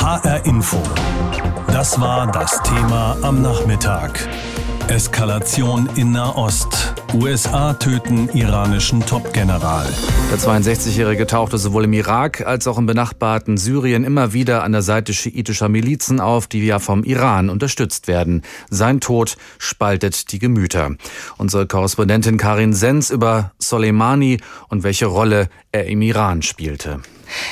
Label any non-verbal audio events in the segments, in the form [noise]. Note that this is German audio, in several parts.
HR Info. Das war das Thema am Nachmittag. Eskalation in Nahost. USA töten iranischen Top-General. Der 62-Jährige tauchte sowohl im Irak als auch im benachbarten Syrien immer wieder an der Seite schiitischer Milizen auf, die ja vom Iran unterstützt werden. Sein Tod spaltet die Gemüter. Unsere Korrespondentin Karin Sens über Soleimani und welche Rolle er im Iran spielte.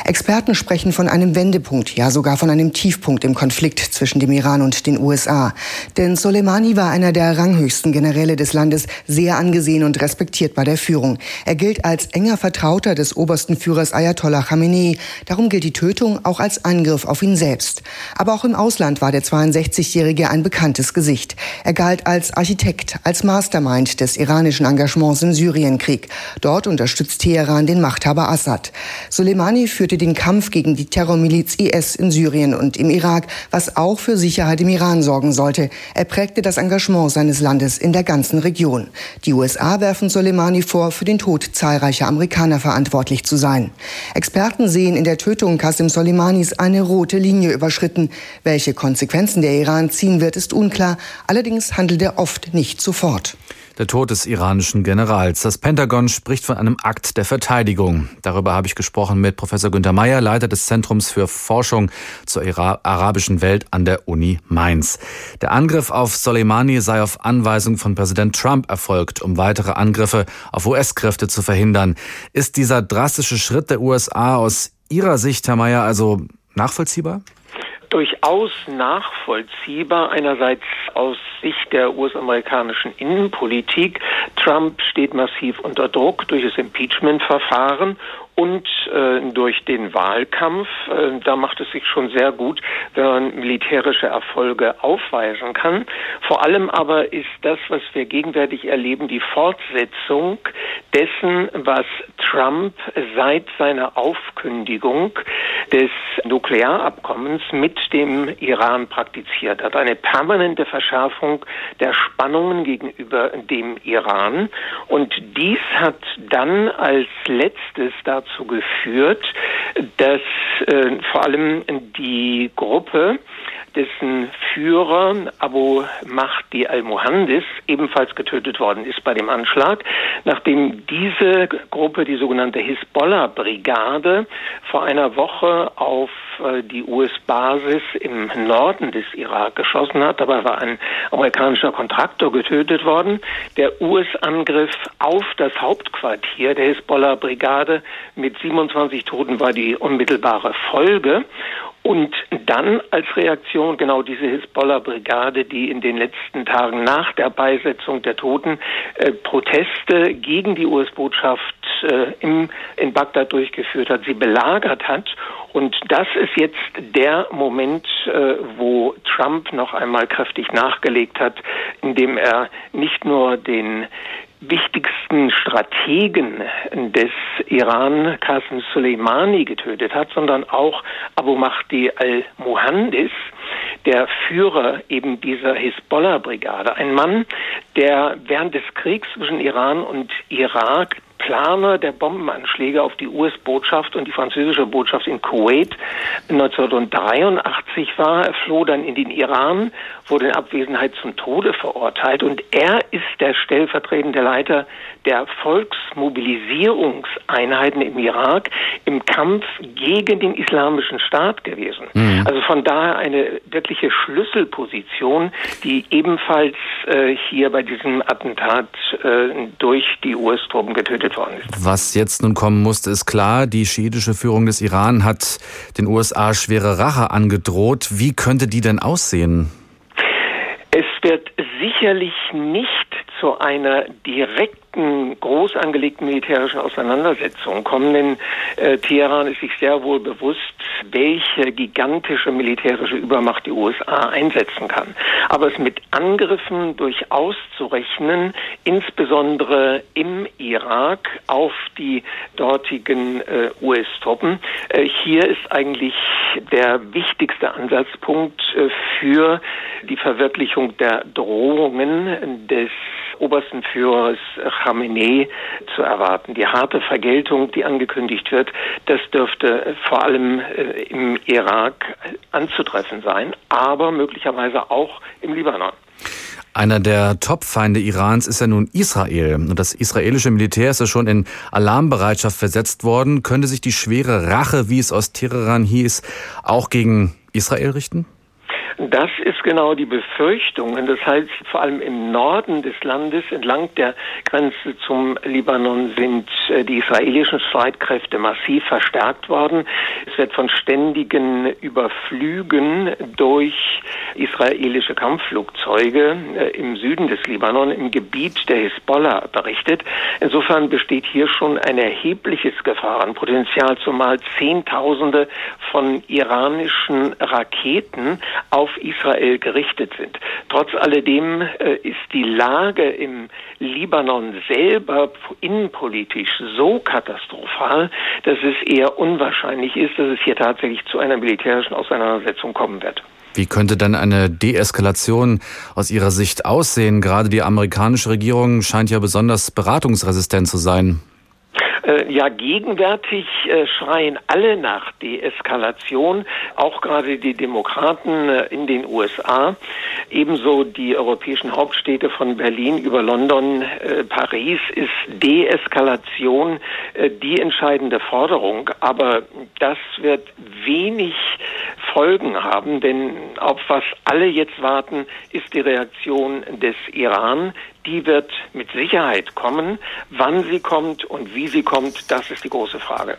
Experten sprechen von einem Wendepunkt, ja sogar von einem Tiefpunkt im Konflikt zwischen dem Iran und den USA. Denn Soleimani war einer der ranghöchsten Generäle des Landes, sehr angesehen und respektiert bei der Führung. Er gilt als enger Vertrauter des obersten Führers Ayatollah Khamenei. Darum gilt die Tötung auch als Angriff auf ihn selbst. Aber auch im Ausland war der 62-Jährige ein bekanntes Gesicht. Er galt als Architekt, als Mastermind des iranischen Engagements im Syrienkrieg. Dort unterstützt Teheran den Machthaber Assad. Soleimani führte den Kampf gegen die Terrormiliz IS in Syrien und im Irak, was auch für Sicherheit im Iran sorgen sollte. Er prägte das Engagement seines Landes in der ganzen Region. Die USA werfen Soleimani vor, für den Tod zahlreicher Amerikaner verantwortlich zu sein. Experten sehen in der Tötung Qasem Soleimanis eine rote Linie überschritten. Welche Konsequenzen der Iran ziehen wird, ist unklar. Allerdings handelt er oft nicht sofort der Tod des iranischen Generals. Das Pentagon spricht von einem Akt der Verteidigung. Darüber habe ich gesprochen mit Professor Günter Mayer, Leiter des Zentrums für Forschung zur arabischen Welt an der Uni Mainz. Der Angriff auf Soleimani sei auf Anweisung von Präsident Trump erfolgt, um weitere Angriffe auf US-Kräfte zu verhindern. Ist dieser drastische Schritt der USA aus Ihrer Sicht, Herr Mayer, also nachvollziehbar? Durchaus nachvollziehbar. Einerseits aus Sicht der US-amerikanischen Innenpolitik. Trump steht massiv unter Druck durch das Impeachment-Verfahren und äh, durch den Wahlkampf. Äh, da macht es sich schon sehr gut, wenn man militärische Erfolge aufweisen kann. Vor allem aber ist das, was wir gegenwärtig erleben, die Fortsetzung dessen, was Trump seit seiner Aufkündigung des Nuklearabkommens mit dem Iran praktiziert hat. Eine permanente Verschärfung der Spannungen gegenüber dem Iran. Und dies hat dann als letztes dazu dazu geführt, dass äh, vor allem die Gruppe dessen Führer Abu Mahdi al-Muhandis ebenfalls getötet worden ist bei dem Anschlag, nachdem diese Gruppe, die sogenannte Hisbollah-Brigade, vor einer Woche auf äh, die US-Basis im Norden des Irak geschossen hat. Dabei war ein amerikanischer Kontraktor getötet worden. Der US-Angriff auf das Hauptquartier der Hisbollah-Brigade mit 27 Toten war die unmittelbare Folge. Und dann als Reaktion genau diese Hisbollah-Brigade, die in den letzten Tagen nach der Beisetzung der Toten äh, Proteste gegen die US-Botschaft äh, im, in Bagdad durchgeführt hat, sie belagert hat. Und das ist jetzt der Moment, äh, wo Trump noch einmal kräftig nachgelegt hat, indem er nicht nur den wichtigsten Strategen des Iran, Qasem Soleimani, getötet hat, sondern auch Abu Mahdi al-Muhandis, der Führer eben dieser Hisbollah-Brigade. Ein Mann, der während des Kriegs zwischen Iran und Irak Planer der Bombenanschläge auf die US-Botschaft und die französische Botschaft in Kuwait 1983 war. Er floh dann in den Iran, wurde in Abwesenheit zum Tode verurteilt und er ist der stellvertretende Leiter der Volksmobilisierungseinheiten im Irak im Kampf gegen den islamischen Staat gewesen. Mhm. Also von daher eine wirkliche Schlüsselposition, die ebenfalls äh, hier bei diesem Attentat äh, durch die US-Truppen getötet worden ist. Was jetzt nun kommen musste, ist klar, die schiitische Führung des Iran hat den USA schwere Rache angedroht. Wie könnte die denn aussehen? Es wird sicherlich nicht zu einer direkten groß angelegten militärischen Auseinandersetzungen kommen, denn äh, Teheran ist sich sehr wohl bewusst, welche gigantische militärische Übermacht die USA einsetzen kann. Aber es mit Angriffen durchaus zu rechnen, insbesondere im Irak auf die dortigen äh, US-Truppen, äh, hier ist eigentlich der wichtigste Ansatzpunkt äh, für die Verwirklichung der Drohungen des obersten Führers Khamenei zu erwarten. Die harte Vergeltung, die angekündigt wird, das dürfte vor allem äh, im Irak anzutreffen sein, aber möglicherweise auch im Libanon. Einer der Top-Feinde Irans ist ja nun Israel. Und das israelische Militär ist ja schon in Alarmbereitschaft versetzt worden. Könnte sich die schwere Rache, wie es aus Teheran hieß, auch gegen Israel richten? Das ist genau die Befürchtung. Das heißt, vor allem im Norden des Landes, entlang der Grenze zum Libanon, sind äh, die israelischen Streitkräfte massiv verstärkt worden. Es wird von ständigen Überflügen durch israelische Kampfflugzeuge äh, im Süden des Libanon, im Gebiet der Hisbollah berichtet. Insofern besteht hier schon ein erhebliches Gefahrenpotenzial, zumal Zehntausende von iranischen Raketen auf Israel gerichtet sind. Trotz alledem äh, ist die Lage im Libanon selber innenpolitisch so katastrophal, dass es eher unwahrscheinlich ist, dass es hier tatsächlich zu einer militärischen Auseinandersetzung kommen wird. Wie könnte dann eine Deeskalation aus Ihrer Sicht aussehen? Gerade die amerikanische Regierung scheint ja besonders beratungsresistent zu sein. Äh, ja, gegenwärtig äh, schreien alle nach Deeskalation, auch gerade die Demokraten äh, in den USA, ebenso die europäischen Hauptstädte von Berlin über London, Paris ist Deeskalation die entscheidende Forderung, aber das wird wenig Folgen haben, denn auf was alle jetzt warten, ist die Reaktion des Iran, die wird mit Sicherheit kommen. Wann sie kommt und wie sie kommt, das ist die große Frage.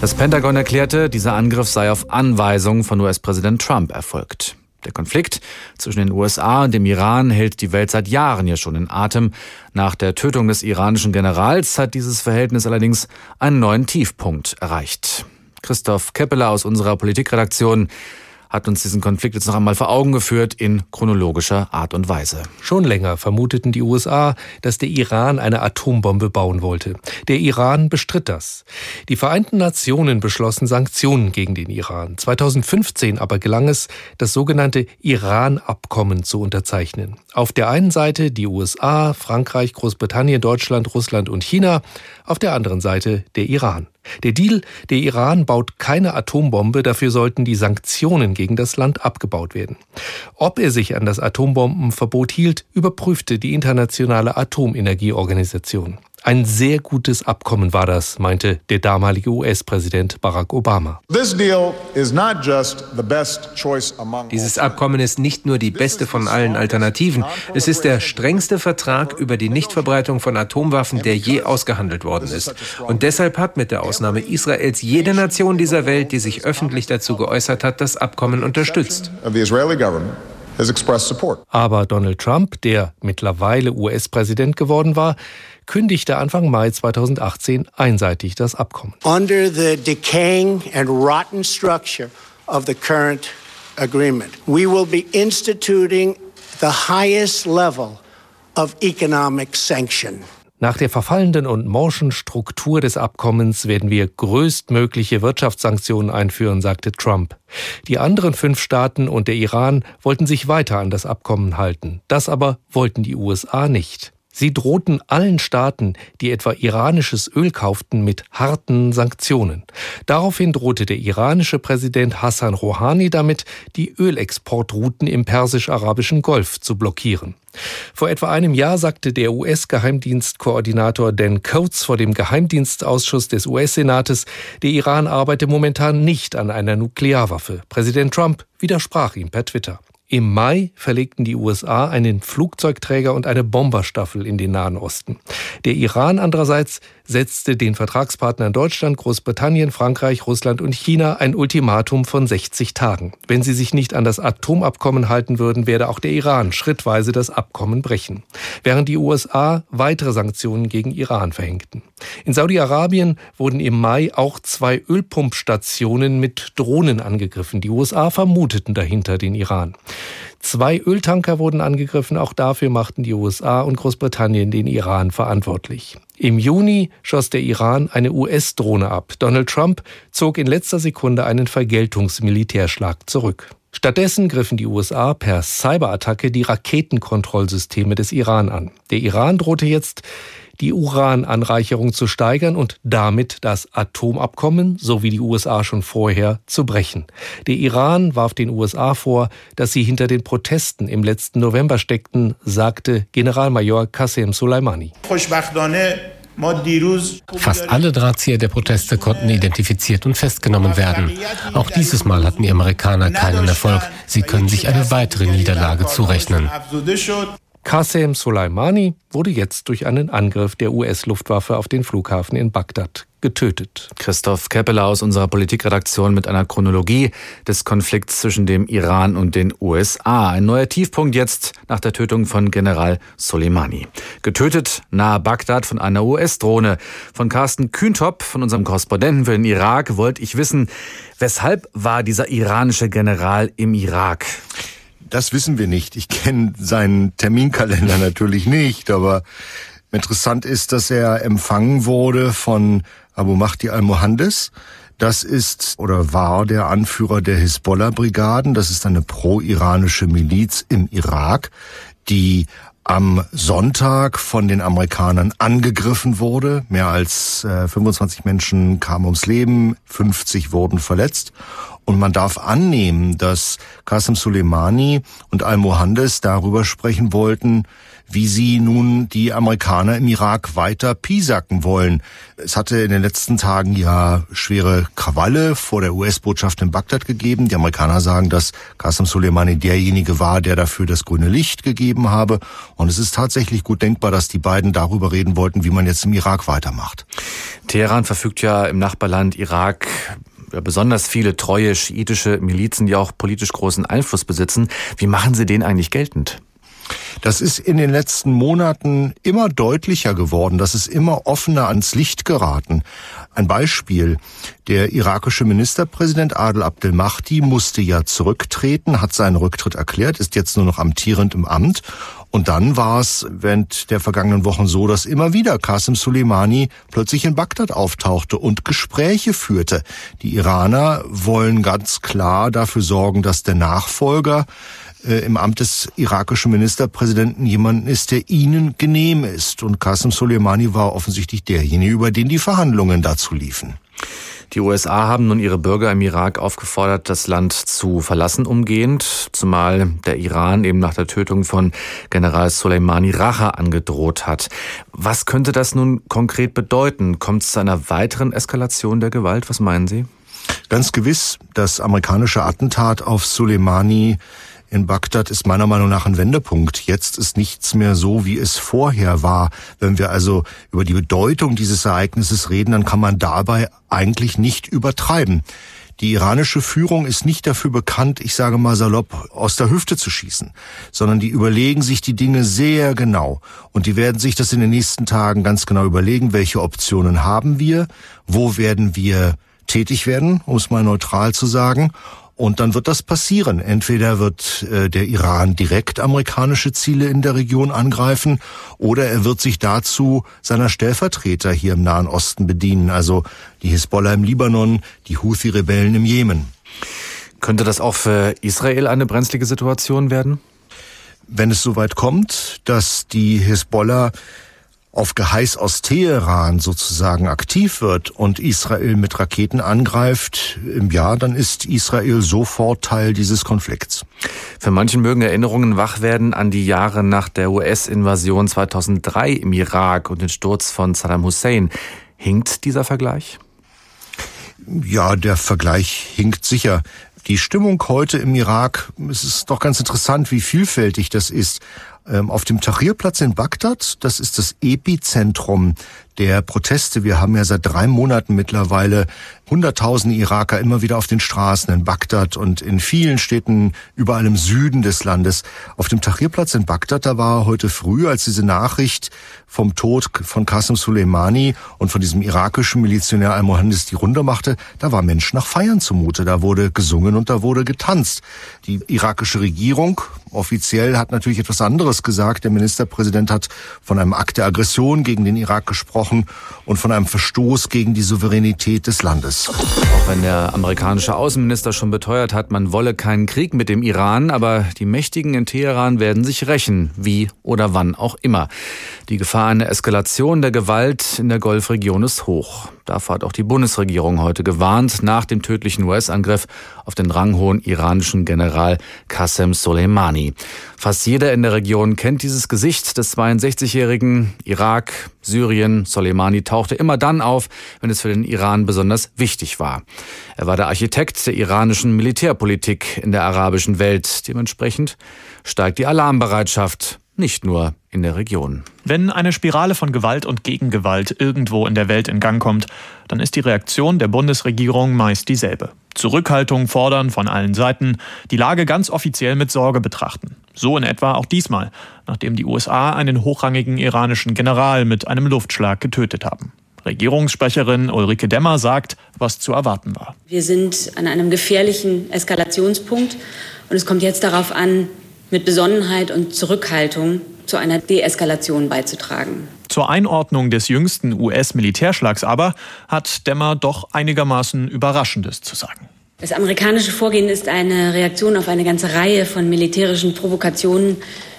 Das Pentagon erklärte, dieser Angriff sei auf Anweisung von US-Präsident Trump erfolgt. Der Konflikt zwischen den USA und dem Iran hält die Welt seit Jahren ja schon in Atem. Nach der Tötung des iranischen Generals hat dieses Verhältnis allerdings einen neuen Tiefpunkt erreicht. Christoph Keppeler aus unserer Politikredaktion hat uns diesen Konflikt jetzt noch einmal vor Augen geführt in chronologischer Art und Weise. Schon länger vermuteten die USA, dass der Iran eine Atombombe bauen wollte. Der Iran bestritt das. Die Vereinten Nationen beschlossen Sanktionen gegen den Iran. 2015 aber gelang es, das sogenannte Iran-Abkommen zu unterzeichnen. Auf der einen Seite die USA, Frankreich, Großbritannien, Deutschland, Russland und China, auf der anderen Seite der Iran. Der Deal, der Iran baut keine Atombombe, dafür sollten die Sanktionen gegen das Land abgebaut werden. Ob er sich an das Atombombenverbot hielt, überprüfte die Internationale Atomenergieorganisation. Ein sehr gutes Abkommen war das, meinte der damalige US-Präsident Barack Obama. Dieses Abkommen ist nicht nur die beste von allen Alternativen, es ist der strengste Vertrag über die Nichtverbreitung von Atomwaffen, der je ausgehandelt worden ist. Und deshalb hat mit der Ausnahme Israels jede Nation dieser Welt, die sich öffentlich dazu geäußert hat, das Abkommen unterstützt. Aber Donald Trump, der mittlerweile US-Präsident geworden war, kündigte Anfang Mai 2018 einseitig das Abkommen. Under the decaying and rotten structure of the current agreement, we will be instituting the highest level of economic sanction. Nach der verfallenden und morschen Struktur des Abkommens werden wir größtmögliche Wirtschaftssanktionen einführen, sagte Trump. Die anderen fünf Staaten und der Iran wollten sich weiter an das Abkommen halten. Das aber wollten die USA nicht. Sie drohten allen Staaten, die etwa iranisches Öl kauften, mit harten Sanktionen. Daraufhin drohte der iranische Präsident Hassan Rouhani damit, die Ölexportrouten im persisch-arabischen Golf zu blockieren. Vor etwa einem Jahr sagte der US-Geheimdienstkoordinator Dan Coates vor dem Geheimdienstausschuss des US-Senates, der Iran arbeite momentan nicht an einer Nuklearwaffe. Präsident Trump widersprach ihm per Twitter. Im Mai verlegten die USA einen Flugzeugträger und eine Bomberstaffel in den Nahen Osten. Der Iran andererseits setzte den Vertragspartnern Deutschland, Großbritannien, Frankreich, Russland und China ein Ultimatum von 60 Tagen. Wenn sie sich nicht an das Atomabkommen halten würden, werde auch der Iran schrittweise das Abkommen brechen, während die USA weitere Sanktionen gegen Iran verhängten. In Saudi-Arabien wurden im Mai auch zwei Ölpumpstationen mit Drohnen angegriffen. Die USA vermuteten dahinter den Iran. Zwei Öltanker wurden angegriffen, auch dafür machten die USA und Großbritannien den Iran verantwortlich. Im Juni schoss der Iran eine US-Drohne ab. Donald Trump zog in letzter Sekunde einen Vergeltungsmilitärschlag zurück. Stattdessen griffen die USA per Cyberattacke die Raketenkontrollsysteme des Iran an. Der Iran drohte jetzt, die Urananreicherung zu steigern und damit das Atomabkommen, so wie die USA schon vorher, zu brechen. Der Iran warf den USA vor, dass sie hinter den Protesten im letzten November steckten, sagte Generalmajor Qasem Soleimani. Fast alle Drahtzieher der Proteste konnten identifiziert und festgenommen werden. Auch dieses Mal hatten die Amerikaner keinen Erfolg. Sie können sich eine weitere Niederlage zurechnen. Qasem Soleimani wurde jetzt durch einen Angriff der US-Luftwaffe auf den Flughafen in Bagdad getötet. Christoph Keppeler aus unserer Politikredaktion mit einer Chronologie des Konflikts zwischen dem Iran und den USA. Ein neuer Tiefpunkt jetzt nach der Tötung von General Soleimani. Getötet nahe Bagdad von einer US-Drohne. Von Carsten Kühntop, von unserem Korrespondenten für den Irak, wollte ich wissen, weshalb war dieser iranische General im Irak? Das wissen wir nicht. Ich kenne seinen Terminkalender natürlich nicht, aber interessant ist, dass er empfangen wurde von Abu Mahdi al-Mohandes. Das ist oder war der Anführer der Hisbollah-Brigaden. Das ist eine pro-iranische Miliz im Irak, die am Sonntag von den Amerikanern angegriffen wurde. Mehr als äh, 25 Menschen kamen ums Leben, 50 wurden verletzt. Und man darf annehmen, dass Qasem Soleimani und Al-Mohandes darüber sprechen wollten, wie sie nun die Amerikaner im Irak weiter piesacken wollen. Es hatte in den letzten Tagen ja schwere Krawalle vor der US-Botschaft in Bagdad gegeben. Die Amerikaner sagen, dass Qasem Soleimani derjenige war, der dafür das grüne Licht gegeben habe. Und es ist tatsächlich gut denkbar, dass die beiden darüber reden wollten, wie man jetzt im Irak weitermacht. Teheran verfügt ja im Nachbarland Irak besonders viele treue schiitische Milizen, die auch politisch großen Einfluss besitzen. Wie machen Sie den eigentlich geltend? Das ist in den letzten Monaten immer deutlicher geworden. Das ist immer offener ans Licht geraten. Ein Beispiel. Der irakische Ministerpräsident Adel Abdel Mahdi musste ja zurücktreten, hat seinen Rücktritt erklärt, ist jetzt nur noch amtierend im Amt. Und dann war es während der vergangenen Wochen so, dass immer wieder Qasem Soleimani plötzlich in Bagdad auftauchte und Gespräche führte. Die Iraner wollen ganz klar dafür sorgen, dass der Nachfolger im Amt des irakischen Ministerpräsidenten jemanden ist, der ihnen genehm ist. Und Qasem Soleimani war offensichtlich derjenige, über den die Verhandlungen dazu liefen. Die USA haben nun ihre Bürger im Irak aufgefordert, das Land zu verlassen umgehend, zumal der Iran eben nach der Tötung von General Soleimani Rache angedroht hat. Was könnte das nun konkret bedeuten? Kommt es zu einer weiteren Eskalation der Gewalt? Was meinen Sie? Ganz gewiss, das amerikanische Attentat auf Soleimani in Bagdad ist meiner Meinung nach ein Wendepunkt. Jetzt ist nichts mehr so, wie es vorher war. Wenn wir also über die Bedeutung dieses Ereignisses reden, dann kann man dabei eigentlich nicht übertreiben. Die iranische Führung ist nicht dafür bekannt, ich sage mal salopp, aus der Hüfte zu schießen, sondern die überlegen sich die Dinge sehr genau. Und die werden sich das in den nächsten Tagen ganz genau überlegen, welche Optionen haben wir, wo werden wir tätig werden, um es mal neutral zu sagen. Und dann wird das passieren. Entweder wird äh, der Iran direkt amerikanische Ziele in der Region angreifen oder er wird sich dazu seiner Stellvertreter hier im Nahen Osten bedienen, also die Hisbollah im Libanon, die Houthi-Rebellen im Jemen. Könnte das auch für Israel eine brenzlige Situation werden? Wenn es soweit kommt, dass die Hisbollah auf Geheiß aus Teheran sozusagen aktiv wird und Israel mit Raketen angreift, ja, dann ist Israel sofort Teil dieses Konflikts. Für manchen mögen Erinnerungen wach werden an die Jahre nach der US-Invasion 2003 im Irak und den Sturz von Saddam Hussein. Hinkt dieser Vergleich? Ja, der Vergleich hinkt sicher. Die Stimmung heute im Irak, es ist doch ganz interessant, wie vielfältig das ist. Ähm, auf dem Tahrirplatz in Bagdad, das ist das Epizentrum der Proteste. Wir haben ja seit drei Monaten mittlerweile hunderttausende Iraker immer wieder auf den Straßen in Bagdad und in vielen Städten überall im Süden des Landes. Auf dem Tahrirplatz in Bagdad, da war heute früh, als diese Nachricht vom Tod von Qasem Soleimani und von diesem irakischen Milizionär Al-Mohandes die Runde machte, da war Mensch nach Feiern zumute. Da wurde gesungen und da wurde getanzt. Die irakische Regierung offiziell hat natürlich etwas anderes gesagt. Der Ministerpräsident hat von einem Akt der Aggression gegen den Irak gesprochen gesprochen und von einem Verstoß gegen die Souveränität des Landes. Auch wenn der amerikanische Außenminister schon beteuert hat, man wolle keinen Krieg mit dem Iran, aber die Mächtigen in Teheran werden sich rächen, wie oder wann auch immer. Die Gefahr einer Eskalation der Gewalt in der Golfregion ist hoch. Davor hat auch die Bundesregierung heute gewarnt, nach dem tödlichen US-Angriff auf den ranghohen iranischen General Qasem Soleimani. Fast jeder in der Region kennt dieses Gesicht des 62-jährigen Irak, Syrien. Soleimani tauchte immer dann auf, wenn es für den Iran besonders wichtig war. Er war der Architekt der iranischen Militärpolitik in der arabischen Welt. Dementsprechend steigt die Alarmbereitschaft nicht nur in der Region. Wenn eine Spirale von Gewalt und Gegengewalt irgendwo in der Welt in Gang kommt, dann ist die Reaktion der Bundesregierung meist dieselbe. Zurückhaltung fordern von allen Seiten, die Lage ganz offiziell mit Sorge betrachten. So in etwa auch diesmal, nachdem die USA einen hochrangigen iranischen General mit einem Luftschlag getötet haben. Regierungssprecherin Ulrike Demmer sagt, was zu erwarten war. Wir sind an einem gefährlichen Eskalationspunkt und es kommt jetzt darauf an, mit Besonnenheit und Zurückhaltung zu einer Deeskalation beizutragen. Zur Einordnung des jüngsten US-Militärschlags aber hat Demmer doch einigermaßen Überraschendes zu sagen. Das amerikanische Vorgehen ist eine Reaktion auf eine ganze Reihe von militärischen Provokationen,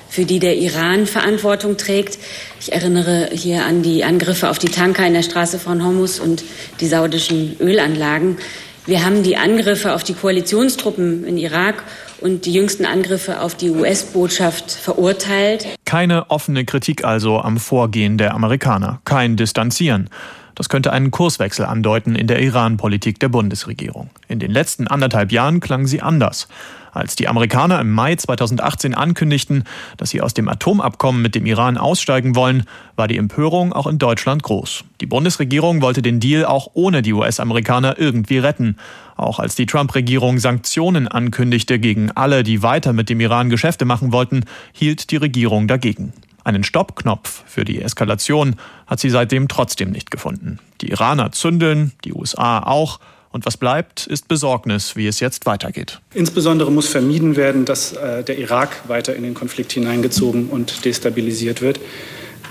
für die der Iran Verantwortung trägt. Ich erinnere hier an die Angriffe auf die Tanker in der Straße von Hormuz und die saudischen Ölanlagen. Wir haben die Angriffe auf die Koalitionstruppen in Irak und die jüngsten Angriffe auf die US-Botschaft verurteilt. Keine offene Kritik also am Vorgehen der Amerikaner, kein Distanzieren. Das könnte einen Kurswechsel andeuten in der Iran-Politik der Bundesregierung. In den letzten anderthalb Jahren klang sie anders. Als die Amerikaner im Mai 2018 ankündigten, dass sie aus dem Atomabkommen mit dem Iran aussteigen wollen, war die Empörung auch in Deutschland groß. Die Bundesregierung wollte den Deal auch ohne die US-Amerikaner irgendwie retten. Auch als die Trump-Regierung Sanktionen ankündigte gegen alle, die weiter mit dem Iran Geschäfte machen wollten, hielt die Regierung dagegen. Einen Stoppknopf für die Eskalation hat sie seitdem trotzdem nicht gefunden. Die Iraner zündeln, die USA auch. Und was bleibt, ist Besorgnis, wie es jetzt weitergeht. Insbesondere muss vermieden werden, dass äh, der Irak weiter in den Konflikt hineingezogen und destabilisiert wird.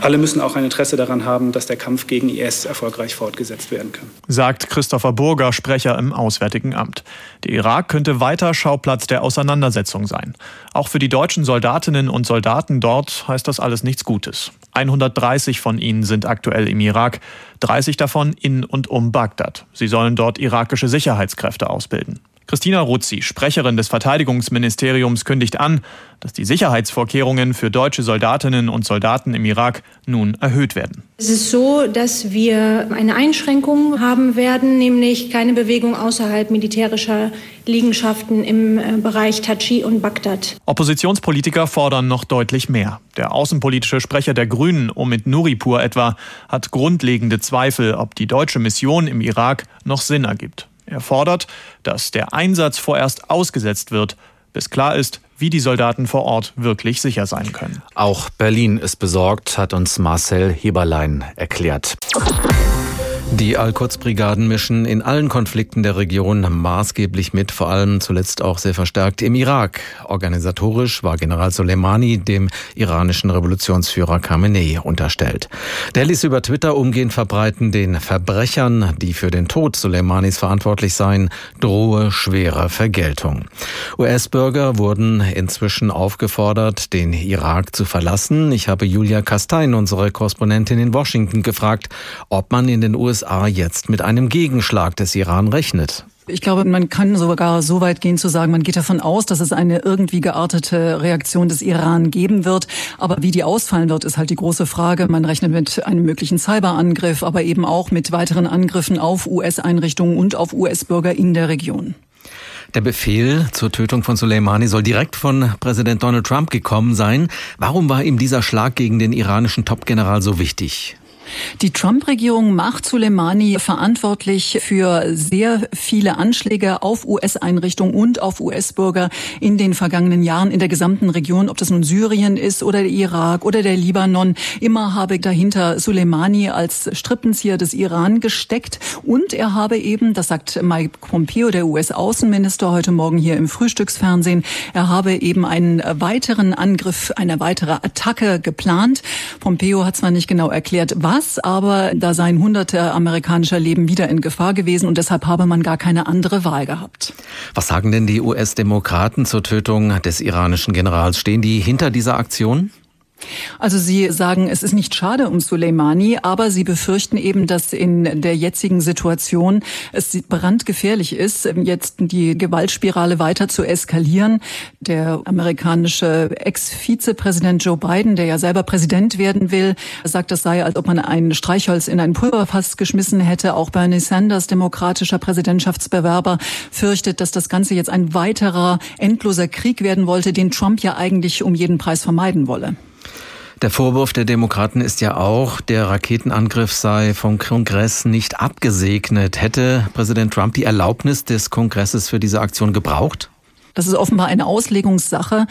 Alle müssen auch ein Interesse daran haben, dass der Kampf gegen IS erfolgreich fortgesetzt werden kann. Sagt Christopher Burger, Sprecher im Auswärtigen Amt. Der Irak könnte weiter Schauplatz der Auseinandersetzung sein. Auch für die deutschen Soldatinnen und Soldaten dort heißt das alles nichts Gutes. 130 von ihnen sind aktuell im Irak, 30 davon in und um Bagdad. Sie sollen dort irakische Sicherheitskräfte ausbilden. Christina Ruzzi, Sprecherin des Verteidigungsministeriums, kündigt an, dass die Sicherheitsvorkehrungen für deutsche Soldatinnen und Soldaten im Irak nun erhöht werden. Es ist so, dass wir eine Einschränkung haben werden, nämlich keine Bewegung außerhalb militärischer Liegenschaften im äh, Bereich Tachi und Bagdad. Oppositionspolitiker fordern noch deutlich mehr. Der außenpolitische Sprecher der Grünen, Omid Nuripur etwa, hat grundlegende Zweifel, ob die deutsche Mission im Irak noch Sinn ergibt. Er fordert, dass der Einsatz vorerst ausgesetzt wird, bis klar ist, wie die Soldaten vor Ort wirklich sicher sein können. Auch Berlin ist besorgt, hat uns Marcel Heberlein erklärt. Die Al-Quds-Brigaden mischen in allen Konflikten der Region maßgeblich mit, vor allem zuletzt auch sehr verstärkt im Irak. Organisatorisch war General Soleimani dem iranischen Revolutionsführer Khamenei unterstellt. Der ließ über Twitter umgehend verbreiten, den Verbrechern, die für den Tod Soleimanis verantwortlich seien, drohe schwere Vergeltung. US-Bürger wurden inzwischen aufgefordert, den Irak zu verlassen. Ich habe Julia Kastein, unsere Korrespondentin in Washington, gefragt, ob man in den USA USA jetzt mit einem Gegenschlag des Iran rechnet. Ich glaube, man kann sogar so weit gehen zu sagen, man geht davon aus, dass es eine irgendwie geartete Reaktion des Iran geben wird. Aber wie die ausfallen wird, ist halt die große Frage. Man rechnet mit einem möglichen Cyberangriff, aber eben auch mit weiteren Angriffen auf US-Einrichtungen und auf US-Bürger in der Region. Der Befehl zur Tötung von Soleimani soll direkt von Präsident Donald Trump gekommen sein. Warum war ihm dieser Schlag gegen den iranischen Topgeneral so wichtig? Die Trump-Regierung macht Soleimani verantwortlich für sehr viele Anschläge auf US-Einrichtungen und auf US-Bürger in den vergangenen Jahren in der gesamten Region, ob das nun Syrien ist oder der Irak oder der Libanon. Immer habe dahinter Soleimani als Strippenzieher des Iran gesteckt und er habe eben, das sagt Mike Pompeo, der US-Außenminister, heute Morgen hier im Frühstücksfernsehen, er habe eben einen weiteren Angriff, eine weitere Attacke geplant. Pompeo hat zwar nicht genau erklärt, was das, aber da seien hunderte amerikanischer Leben wieder in Gefahr gewesen und deshalb habe man gar keine andere Wahl gehabt. Was sagen denn die US-Demokraten zur Tötung des iranischen Generals? Stehen die hinter dieser Aktion? Also Sie sagen, es ist nicht schade um Soleimani, aber Sie befürchten eben, dass in der jetzigen Situation es brandgefährlich ist, jetzt die Gewaltspirale weiter zu eskalieren. Der amerikanische Ex-Vizepräsident Joe Biden, der ja selber Präsident werden will, sagt, das sei, als ob man ein Streichholz in ein Pulverfass geschmissen hätte. Auch Bernie Sanders, demokratischer Präsidentschaftsbewerber, fürchtet, dass das Ganze jetzt ein weiterer endloser Krieg werden wollte, den Trump ja eigentlich um jeden Preis vermeiden wolle. Der Vorwurf der Demokraten ist ja auch, der Raketenangriff sei vom Kongress nicht abgesegnet. Hätte Präsident Trump die Erlaubnis des Kongresses für diese Aktion gebraucht? Das ist offenbar eine Auslegungssache.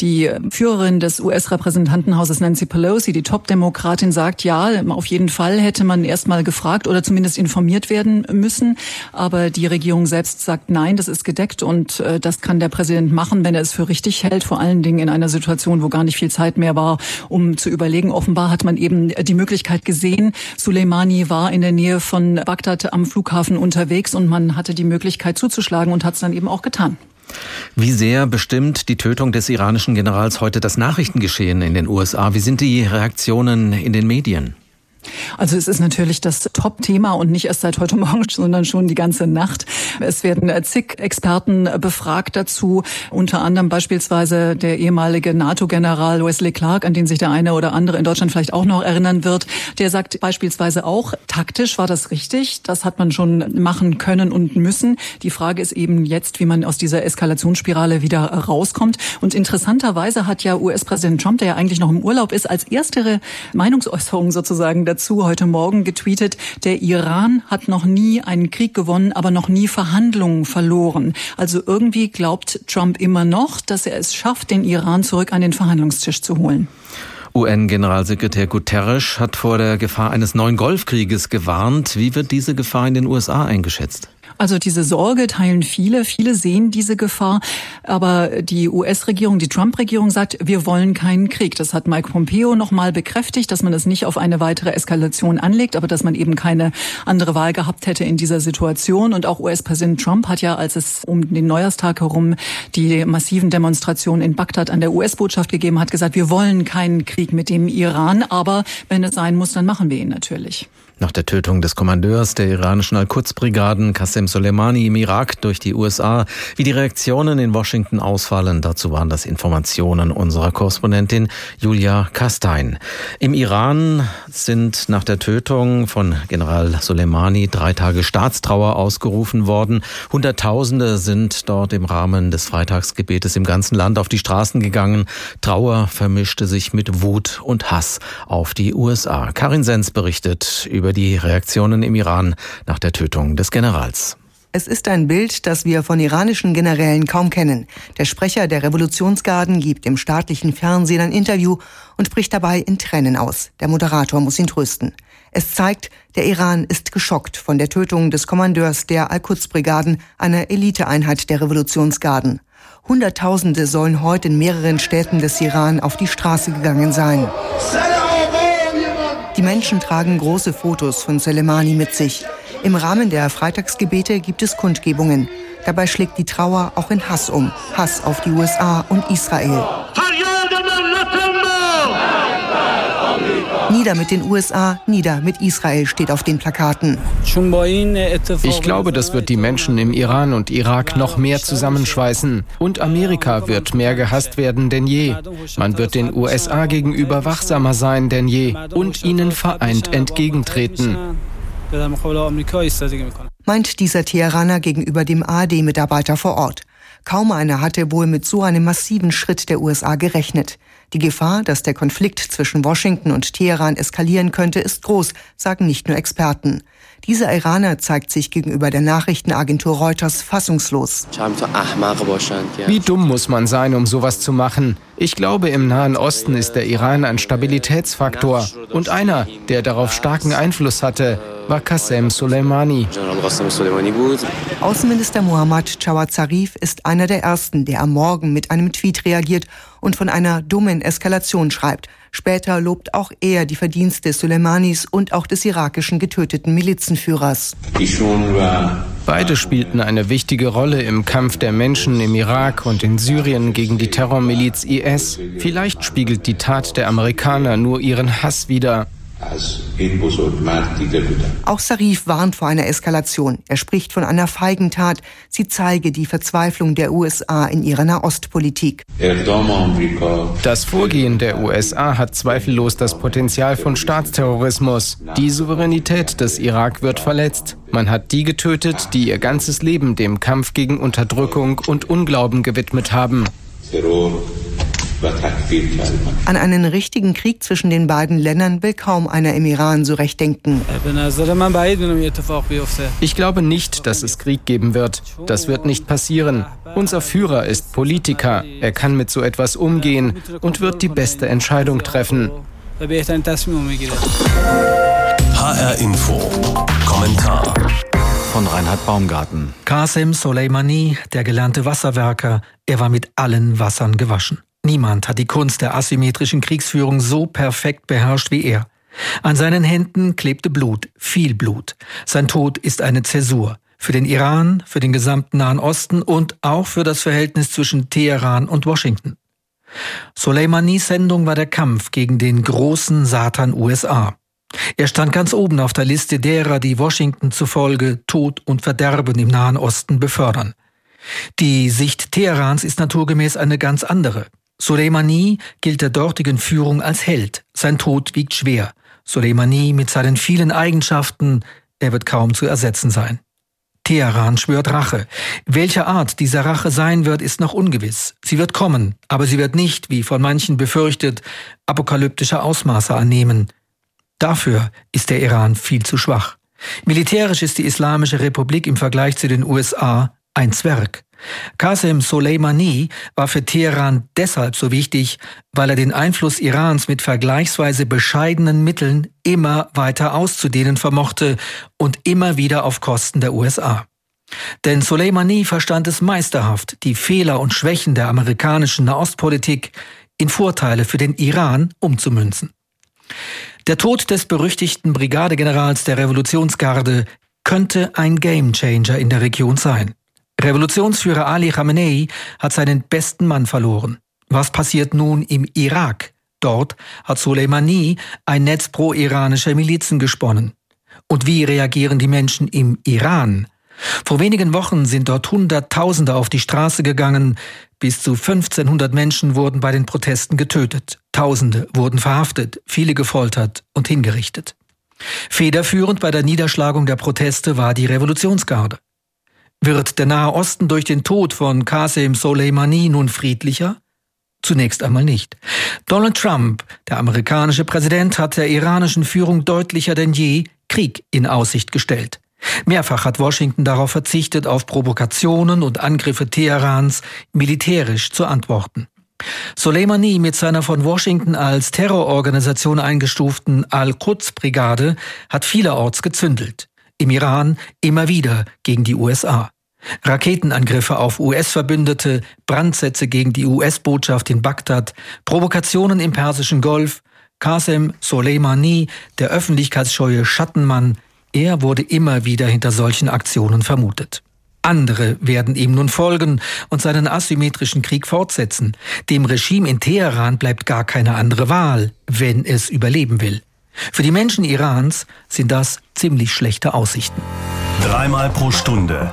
Die Führerin des US-Repräsentantenhauses Nancy Pelosi, die Top-Demokratin, sagt, ja, auf jeden Fall hätte man erst mal gefragt oder zumindest informiert werden müssen. Aber die Regierung selbst sagt, nein, das ist gedeckt und äh, das kann der Präsident machen, wenn er es für richtig hält. Vor allen Dingen in einer Situation, wo gar nicht viel Zeit mehr war, um zu überlegen. Offenbar hat man eben die Möglichkeit gesehen, Soleimani war in der Nähe von Bagdad am Flughafen unterwegs und man hatte die Möglichkeit zuzuschlagen und hat es dann eben auch getan. Wie sehr bestimmt die Tötung des iranischen Generals heute das Nachrichtengeschehen in den USA? Wie sind die Reaktionen in den Medien? Also es ist natürlich das Top-Thema und nicht erst seit heute [laughs] Morgen, sondern schon die ganze Nacht. Es werden zig Experten befragt dazu, unter anderem beispielsweise der ehemalige NATO-General Wesley Clark, an den sich der eine oder andere in Deutschland vielleicht auch noch erinnern wird. Der sagt beispielsweise auch, taktisch war das richtig, das hat man schon machen können und müssen. Die Frage ist eben jetzt, wie man aus dieser Eskalationsspirale wieder rauskommt. Und interessanterweise hat ja US-Präsident Trump, der ja eigentlich noch im Urlaub ist, als erstere Meinungsäußerung sozusagen dazu heute Morgen getweetet, der Iran hat noch nie einen Krieg gewonnen, aber noch nie Verhandlungen verloren. Also irgendwie glaubt Trump immer noch, dass er es schafft, den Iran zurück an den Verhandlungstisch zu holen. UN-Generalsekretär Guterres hat vor der Gefahr eines neuen Golfkrieges gewarnt. Wie wird diese Gefahr in den USA eingeschätzt? Also diese Sorge teilen viele. Viele sehen diese Gefahr. Aber die US-Regierung, die Trump-Regierung sagt, wir wollen keinen Krieg. Das hat Mike Pompeo nochmal bekräftigt, dass man es nicht auf eine weitere Eskalation anlegt, aber dass man eben keine andere Wahl gehabt hätte in dieser Situation. Und auch US-Präsident Trump hat ja, als es um den Neujahrstag herum die massiven Demonstrationen in Bagdad an der US-Botschaft gegeben hat, gesagt, wir wollen keinen Krieg mit dem Iran, aber wenn es sein muss, dann machen wir ihn natürlich. Nach der Tötung des Kommandeurs der iranischen Al-Quds-Brigaden Qasem Soleimani im Irak durch die USA, wie die Reaktionen in Washington ausfallen, dazu waren das Informationen unserer Korrespondentin Julia Kastein. Im Iran sind nach der Tötung von General Soleimani drei Tage Staatstrauer ausgerufen worden. Hunderttausende sind dort im Rahmen des Freitagsgebetes im ganzen Land auf die Straßen gegangen. Trauer vermischte sich mit Wut und Hass auf die USA. Karin Sens berichtet über über die Reaktionen im Iran nach der Tötung des Generals. Es ist ein Bild, das wir von iranischen Generälen kaum kennen. Der Sprecher der Revolutionsgarden gibt im staatlichen Fernsehen ein Interview und bricht dabei in Tränen aus. Der Moderator muss ihn trösten. Es zeigt, der Iran ist geschockt von der Tötung des Kommandeurs der Al-Quds-Brigaden, einer Eliteeinheit der Revolutionsgarden. Hunderttausende sollen heute in mehreren Städten des Iran auf die Straße gegangen sein. Die Menschen tragen große Fotos von Soleimani mit sich. Im Rahmen der Freitagsgebete gibt es Kundgebungen. Dabei schlägt die Trauer auch in Hass um. Hass auf die USA und Israel. Nieder mit den USA, nieder mit Israel steht auf den Plakaten. Ich glaube, das wird die Menschen im Iran und Irak noch mehr zusammenschweißen. Und Amerika wird mehr gehasst werden denn je. Man wird den USA gegenüber wachsamer sein denn je und ihnen vereint entgegentreten. Meint dieser Teheraner gegenüber dem ARD-Mitarbeiter vor Ort. Kaum einer hatte wohl mit so einem massiven Schritt der USA gerechnet. Die Gefahr, dass der Konflikt zwischen Washington und Teheran eskalieren könnte, ist groß, sagen nicht nur Experten. Dieser Iraner zeigt sich gegenüber der Nachrichtenagentur Reuters fassungslos. Wie dumm muss man sein, um sowas zu machen? Ich glaube, im Nahen Osten ist der Iran ein Stabilitätsfaktor und einer, der darauf starken Einfluss hatte. War Qasem Soleimani. Außenminister Mohammad Jawad Zarif ist einer der ersten, der am Morgen mit einem Tweet reagiert und von einer dummen Eskalation schreibt. Später lobt auch er die Verdienste Soleimanis und auch des irakischen getöteten Milizenführers. Beide spielten eine wichtige Rolle im Kampf der Menschen im Irak und in Syrien gegen die Terrormiliz IS. Vielleicht spiegelt die Tat der Amerikaner nur ihren Hass wider. Auch Sarif warnt vor einer Eskalation. Er spricht von einer feigen Tat. Sie zeige die Verzweiflung der USA in ihrer Nahostpolitik. Das Vorgehen der USA hat zweifellos das Potenzial von Staatsterrorismus. Die Souveränität des Irak wird verletzt. Man hat die getötet, die ihr ganzes Leben dem Kampf gegen Unterdrückung und Unglauben gewidmet haben. An einen richtigen Krieg zwischen den beiden Ländern will kaum einer im Iran so recht denken. Ich glaube nicht, dass es Krieg geben wird. Das wird nicht passieren. Unser Führer ist Politiker. Er kann mit so etwas umgehen und wird die beste Entscheidung treffen. HR Info. Kommentar von Reinhard Baumgarten. Qasem Soleimani, der gelernte Wasserwerker, er war mit allen Wassern gewaschen. Niemand hat die Kunst der asymmetrischen Kriegsführung so perfekt beherrscht wie er. An seinen Händen klebte Blut, viel Blut. Sein Tod ist eine Zäsur. Für den Iran, für den gesamten Nahen Osten und auch für das Verhältnis zwischen Teheran und Washington. Soleimanis Sendung war der Kampf gegen den großen Satan USA. Er stand ganz oben auf der Liste derer, die Washington zufolge Tod und Verderben im Nahen Osten befördern. Die Sicht Teherans ist naturgemäß eine ganz andere. Soleimani gilt der dortigen Führung als Held. Sein Tod wiegt schwer. Soleimani mit seinen vielen Eigenschaften, er wird kaum zu ersetzen sein. Teheran schwört Rache. Welche Art dieser Rache sein wird, ist noch ungewiss. Sie wird kommen, aber sie wird nicht, wie von manchen befürchtet, apokalyptische Ausmaße annehmen. Dafür ist der Iran viel zu schwach. Militärisch ist die Islamische Republik im Vergleich zu den USA ein Zwerg. Qasem Soleimani war für Teheran deshalb so wichtig, weil er den Einfluss Irans mit vergleichsweise bescheidenen Mitteln immer weiter auszudehnen vermochte und immer wieder auf Kosten der USA. Denn Soleimani verstand es meisterhaft, die Fehler und Schwächen der amerikanischen Nahostpolitik in Vorteile für den Iran umzumünzen. Der Tod des berüchtigten Brigadegenerals der Revolutionsgarde könnte ein Gamechanger in der Region sein. Revolutionsführer Ali Khamenei hat seinen besten Mann verloren. Was passiert nun im Irak? Dort hat Soleimani ein Netz pro-iranischer Milizen gesponnen. Und wie reagieren die Menschen im Iran? Vor wenigen Wochen sind dort Hunderttausende auf die Straße gegangen. Bis zu 1500 Menschen wurden bei den Protesten getötet. Tausende wurden verhaftet, viele gefoltert und hingerichtet. Federführend bei der Niederschlagung der Proteste war die Revolutionsgarde. Wird der Nahe Osten durch den Tod von Qasem Soleimani nun friedlicher? Zunächst einmal nicht. Donald Trump, der amerikanische Präsident, hat der iranischen Führung deutlicher denn je Krieg in Aussicht gestellt. Mehrfach hat Washington darauf verzichtet, auf Provokationen und Angriffe Teherans militärisch zu antworten. Soleimani mit seiner von Washington als Terrororganisation eingestuften Al-Quds-Brigade hat vielerorts gezündelt. Im Iran immer wieder gegen die USA. Raketenangriffe auf US-Verbündete, Brandsätze gegen die US-Botschaft in Bagdad, Provokationen im Persischen Golf, Qasem Soleimani, der öffentlichkeitsscheue Schattenmann, er wurde immer wieder hinter solchen Aktionen vermutet. Andere werden ihm nun folgen und seinen asymmetrischen Krieg fortsetzen. Dem Regime in Teheran bleibt gar keine andere Wahl, wenn es überleben will. Für die Menschen Irans sind das ziemlich schlechte Aussichten. Dreimal pro Stunde